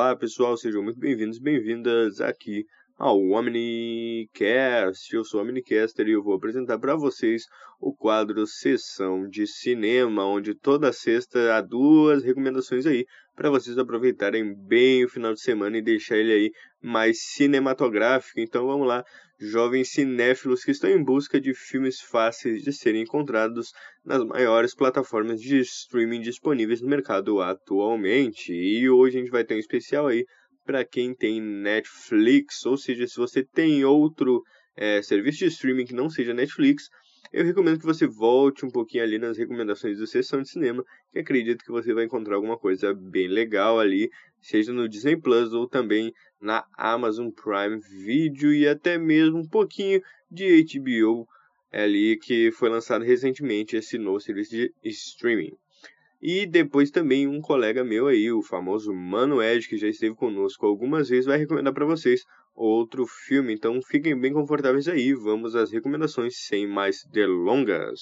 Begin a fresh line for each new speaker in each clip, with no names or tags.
Olá pessoal, sejam muito bem-vindos, bem-vindas aqui ao Omnicast. Eu sou o Omnicaster e eu vou apresentar para vocês o quadro Sessão de Cinema, onde toda sexta há duas recomendações aí para vocês aproveitarem bem o final de semana e deixar ele aí mais cinematográfico. Então vamos lá, jovens cinéfilos que estão em busca de filmes fáceis de serem encontrados nas maiores plataformas de streaming disponíveis no mercado atualmente. E hoje a gente vai ter um especial aí para quem tem Netflix, ou seja, se você tem outro é, serviço de streaming que não seja Netflix, eu recomendo que você volte um pouquinho ali nas recomendações do Sessão de Cinema, que acredito que você vai encontrar alguma coisa bem legal ali, seja no Disney Plus ou também na Amazon Prime Video e até mesmo um pouquinho de HBO ali que foi lançado recentemente esse novo serviço de streaming. E depois também um colega meu aí, o famoso Mano Ed, que já esteve conosco algumas vezes, vai recomendar para vocês outro filme. Então fiquem bem confortáveis aí, vamos às recomendações sem mais delongas.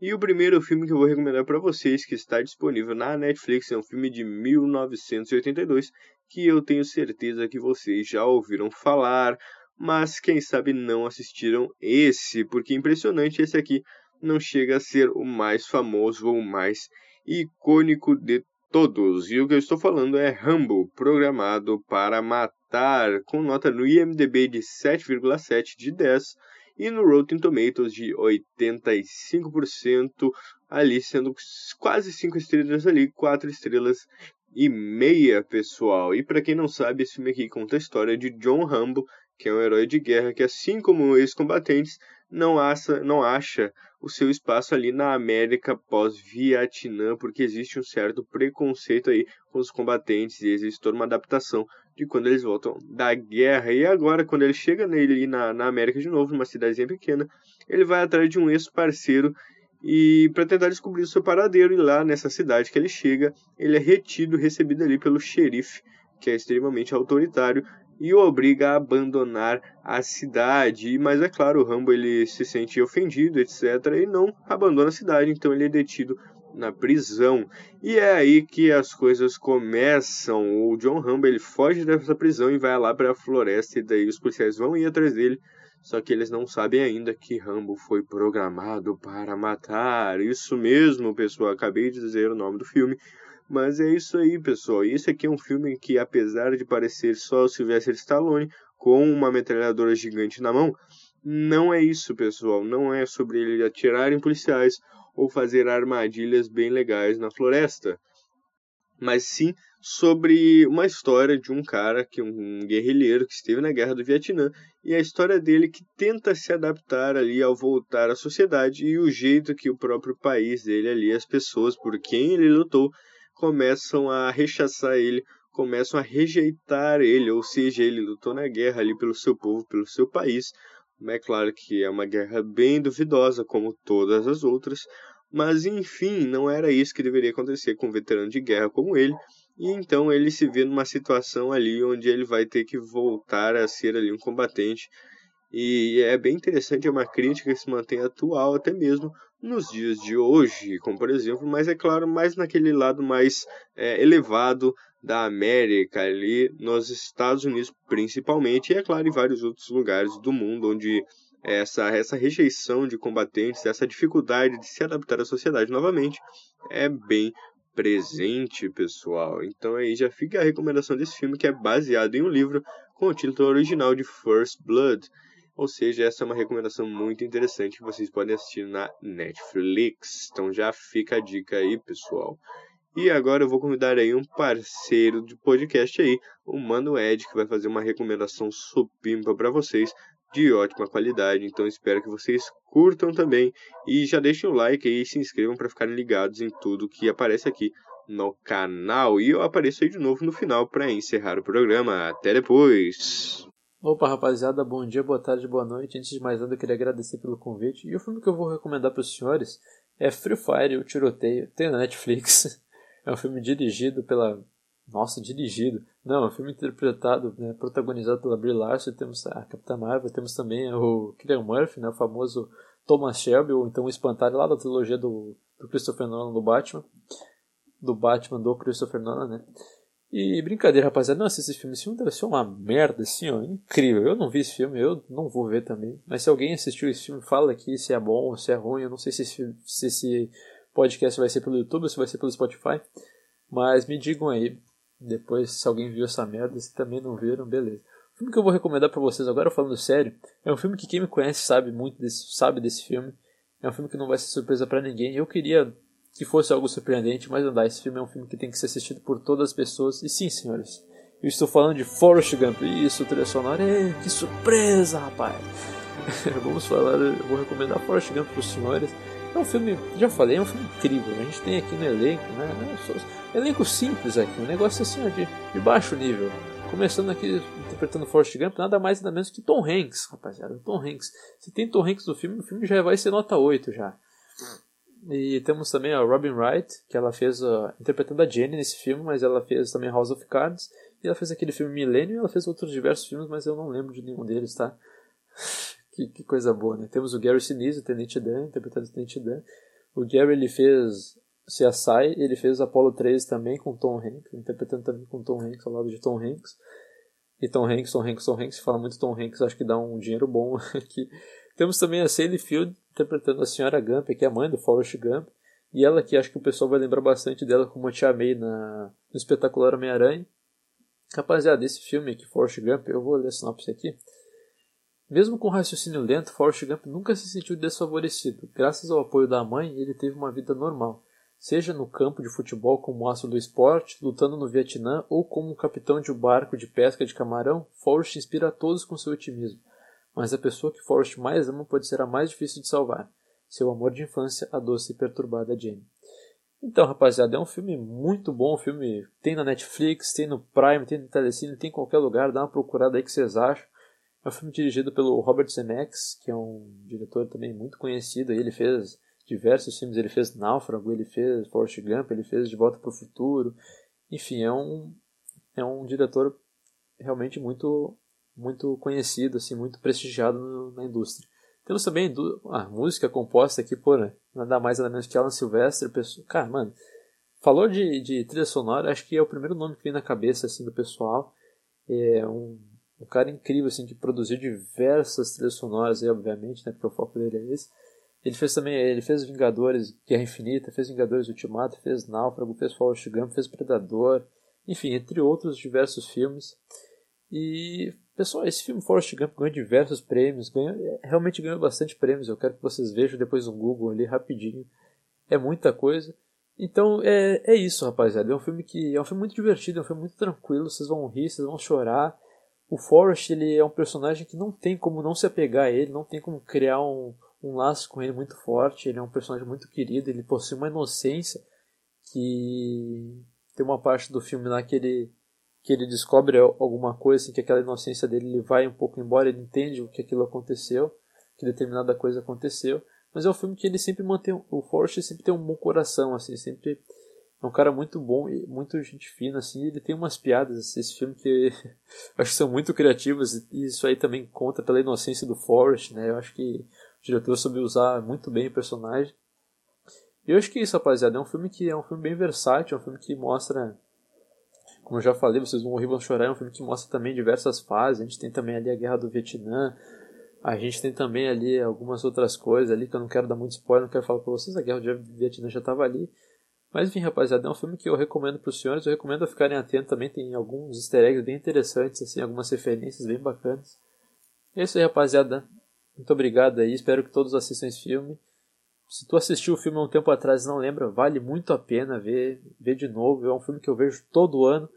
E o primeiro filme que eu vou recomendar para vocês, que está disponível na Netflix, é um filme de 1982, que eu tenho certeza que vocês já ouviram falar, mas quem sabe não assistiram esse, porque impressionante esse aqui não chega a ser o mais famoso ou mais icônico de todos. E o que eu estou falando é Rambo, programado para matar, com nota no IMDb de 7,7 de 10 e no Rotten Tomatoes de 85%, ali sendo quase 5 estrelas ali, 4 estrelas e meia, pessoal. E para quem não sabe, esse filme aqui conta a história de John Rambo, que é um herói de guerra que, assim como ex-combatentes, não acha, não acha o seu espaço ali na América pós-Vietnã, porque existe um certo preconceito aí com os combatentes e existe toda uma adaptação de quando eles voltam da guerra. E agora, quando ele chega nele ali na, na América de novo, numa cidadezinha pequena, ele vai atrás de um ex-parceiro e para tentar descobrir o seu paradeiro. E lá nessa cidade que ele chega, ele é retido, recebido ali pelo xerife, que é extremamente autoritário, e o obriga a abandonar a cidade. Mas é claro, o Rambo ele se sente ofendido, etc. e não abandona a cidade, então ele é detido na prisão. E é aí que as coisas começam. O John Rambo ele foge dessa prisão e vai lá para a floresta e daí os policiais vão ir atrás dele. Só que eles não sabem ainda que Rambo foi programado para matar. Isso mesmo, pessoal. Acabei de dizer o nome do filme. Mas é isso aí, pessoal. Esse aqui é um filme que, apesar de parecer só o Sylvester Stallone com uma metralhadora gigante na mão, não é isso, pessoal. Não é sobre ele atirar em policiais ou fazer armadilhas bem legais na floresta. Mas sim sobre uma história de um cara que um guerrilheiro que esteve na guerra do Vietnã e a história dele que tenta se adaptar ali ao voltar à sociedade e o jeito que o próprio país dele ali, as pessoas por quem ele lutou, começam a rechaçar ele, começam a rejeitar ele, ou seja, ele lutou na guerra ali pelo seu povo, pelo seu país. É claro que é uma guerra bem duvidosa, como todas as outras, mas enfim, não era isso que deveria acontecer com um veterano de guerra como ele. E então ele se vê numa situação ali onde ele vai ter que voltar a ser ali um combatente e é bem interessante, é uma crítica que se mantém atual até mesmo nos dias de hoje, como por exemplo, mas é claro, mais naquele lado mais é, elevado da América, ali nos Estados Unidos principalmente, e é claro, em vários outros lugares do mundo onde essa, essa rejeição de combatentes, essa dificuldade de se adaptar à sociedade novamente é bem presente, pessoal. Então aí já fica a recomendação desse filme que é baseado em um livro com o título original de First Blood. Ou seja, essa é uma recomendação muito interessante que vocês podem assistir na Netflix. Então já fica a dica aí, pessoal. E agora eu vou convidar aí um parceiro de podcast aí, o Mano Ed, que vai fazer uma recomendação supimpa para vocês de ótima qualidade. Então espero que vocês curtam também e já deixem o like aí e se inscrevam para ficarem ligados em tudo que aparece aqui no canal. E eu apareço aí de novo no final para encerrar o programa. Até depois!
Opa, rapaziada, bom dia, boa tarde, boa noite. Antes de mais nada, eu queria agradecer pelo convite. E o filme que eu vou recomendar para os senhores é Free Fire, o tiroteio. Tem na Netflix. É um filme dirigido pela. Nossa, dirigido. Não, é um filme interpretado, né, protagonizado pela Brie Larson. Temos a Capitã Marvel, temos também o Killian Murphy, né, o famoso Thomas Shelby, ou então o espantalho lá da trilogia do, do Christopher Nolan do Batman. Do Batman do Christopher Nolan, né? E brincadeira, rapaziada, não assista esse filme. Esse filme deve ser uma merda, assim, ó, incrível. Eu não vi esse filme, eu não vou ver também. Mas se alguém assistiu esse filme, fala aqui se é bom ou se é ruim. Eu não sei se esse, se esse podcast vai ser pelo YouTube ou se vai ser pelo Spotify. Mas me digam aí, depois, se alguém viu essa merda, se também não viram, beleza. O filme que eu vou recomendar para vocês agora, falando sério, é um filme que quem me conhece sabe muito desse, sabe desse filme. É um filme que não vai ser surpresa para ninguém. Eu queria que fosse algo surpreendente, mas não dá. Esse filme é um filme que tem que ser assistido por todas as pessoas. E sim, senhores, eu estou falando de Forrest Gump. Isso, trilha sonora. É, que surpresa, rapaz! Vamos falar, eu vou recomendar Forrest Gump para os senhores. É um filme, já falei, é um filme incrível. A gente tem aqui no elenco, né? É elenco simples aqui, um negócio assim de, de baixo nível. Começando aqui interpretando Forrest Gump, nada mais nada menos que Tom Hanks, rapaziada. Tom Hanks. Se tem Tom Hanks no filme, o filme já vai ser nota 8 já. E temos também a Robin Wright, que ela fez uh, interpretando a Jenny nesse filme, mas ela fez também House of Cards. E ela fez aquele filme Millennium e ela fez outros diversos filmes, mas eu não lembro de nenhum deles, tá? que, que, coisa boa, né? Temos o Gary Sinise, o Tenente Dan, interpretando o Tenente Dan. O Gary, ele fez CSI, ele fez Apollo 13 também com Tom Hanks, interpretando também com Tom Hanks, ao lado de Tom Hanks. E Tom Hanks, Tom Hanks, Tom Hanks, fala muito Tom Hanks, acho que dá um dinheiro bom aqui. Temos também a Sally Field interpretando a Senhora Gump, que é a mãe do Forrest Gump. E ela que acho que o pessoal vai lembrar bastante dela como a Tia May na, no espetacular Homem-Aranha. Rapaziada, esse filme aqui, Forrest Gump, eu vou ler a sinopse aqui. Mesmo com raciocínio lento, Forrest Gump nunca se sentiu desfavorecido. Graças ao apoio da mãe, ele teve uma vida normal seja no campo de futebol como astro do esporte, lutando no Vietnã ou como capitão de um barco de pesca de camarão, Forrest inspira a todos com seu otimismo. Mas a pessoa que Forrest mais ama pode ser a mais difícil de salvar. Seu amor de infância, a doce e perturbada Jane. Então, rapaziada, é um filme muito bom. Um filme tem na Netflix, tem no Prime, tem no Telecine, tem em qualquer lugar. Dá uma procurada aí que vocês acham. É um filme dirigido pelo Robert Zemeckis, que é um diretor também muito conhecido. Ele fez diversos filmes. Ele fez Náufrago, ele fez Forrest Gump, ele fez De Volta para o Futuro. Enfim, é um, é um diretor realmente muito muito conhecido, assim, muito prestigiado no, na indústria. Temos também a música composta aqui por nada mais nada menos que Alan Silvestre. Pessoa, cara, mano, falou de, de trilha sonora, acho que é o primeiro nome que vem na cabeça assim do pessoal. É um, um cara incrível assim que produziu diversas trilhas sonoras, aí, obviamente, né, porque o foco dele é esse. Ele fez também, ele fez Vingadores Guerra Infinita, fez Vingadores Ultimato, fez Náufrago, fez Forrest Gump, fez Predador, enfim, entre outros diversos filmes. E, pessoal, esse filme Forrest Gump ganhou diversos prêmios, ganhou, realmente ganhou bastante prêmios. Eu quero que vocês vejam depois no Google ali rapidinho. É muita coisa. Então é, é isso, rapaziada. É um filme que é um filme muito divertido, é um filme muito tranquilo. Vocês vão rir, vocês vão chorar. O Forrest ele é um personagem que não tem como não se apegar a ele, não tem como criar um, um laço com ele muito forte. Ele é um personagem muito querido, ele possui uma inocência que tem uma parte do filme lá que ele que ele descobre alguma coisa assim que aquela inocência dele ele vai um pouco embora, ele entende o que aquilo aconteceu, que determinada coisa aconteceu, mas é um filme que ele sempre mantém o Forrest sempre tem um bom coração assim, sempre é um cara muito bom e muito gente fina assim, ele tem umas piadas assim, esse filme que acho que são muito criativas e isso aí também conta pela inocência do Forrest, né? Eu acho que o diretor soube usar muito bem o personagem. E eu acho que é isso, rapaziada. É um filme que é um filme bem versátil, é um filme que mostra. Como eu já falei, vocês vão rir, vão chorar. É um filme que mostra também diversas fases. A gente tem também ali a Guerra do Vietnã. A gente tem também ali algumas outras coisas ali que eu não quero dar muito spoiler, não quero falar pra vocês. A Guerra do Vietnã já estava ali. Mas enfim, rapaziada, é um filme que eu recomendo para os senhores. Eu recomendo a ficarem atentos também. Tem alguns easter eggs bem interessantes, assim, algumas referências bem bacanas. É isso aí, rapaziada. Muito obrigado aí, espero que todos assistam esse filme. Se tu assistiu o filme há um tempo atrás e não lembra, vale muito a pena ver, ver de novo. É um filme que eu vejo todo ano.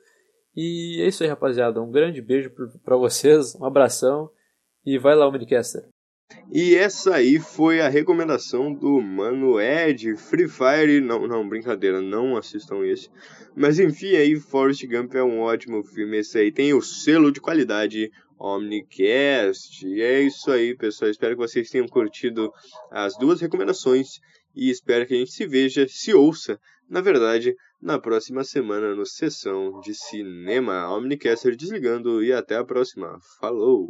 E é isso aí, rapaziada. Um grande beijo para vocês, um abração e vai lá, Omnicaster.
E essa aí foi a recomendação do Mano Ed, Free Fire. Não, não, brincadeira, não assistam esse. Mas enfim, aí Forrest Gump é um ótimo filme. Esse aí tem o selo de qualidade Omnicast. E é isso aí, pessoal. Espero que vocês tenham curtido as duas recomendações e espero que a gente se veja, se ouça, na verdade, na próxima semana no Sessão de Cinema. Omnicaster desligando e até a próxima. Falou!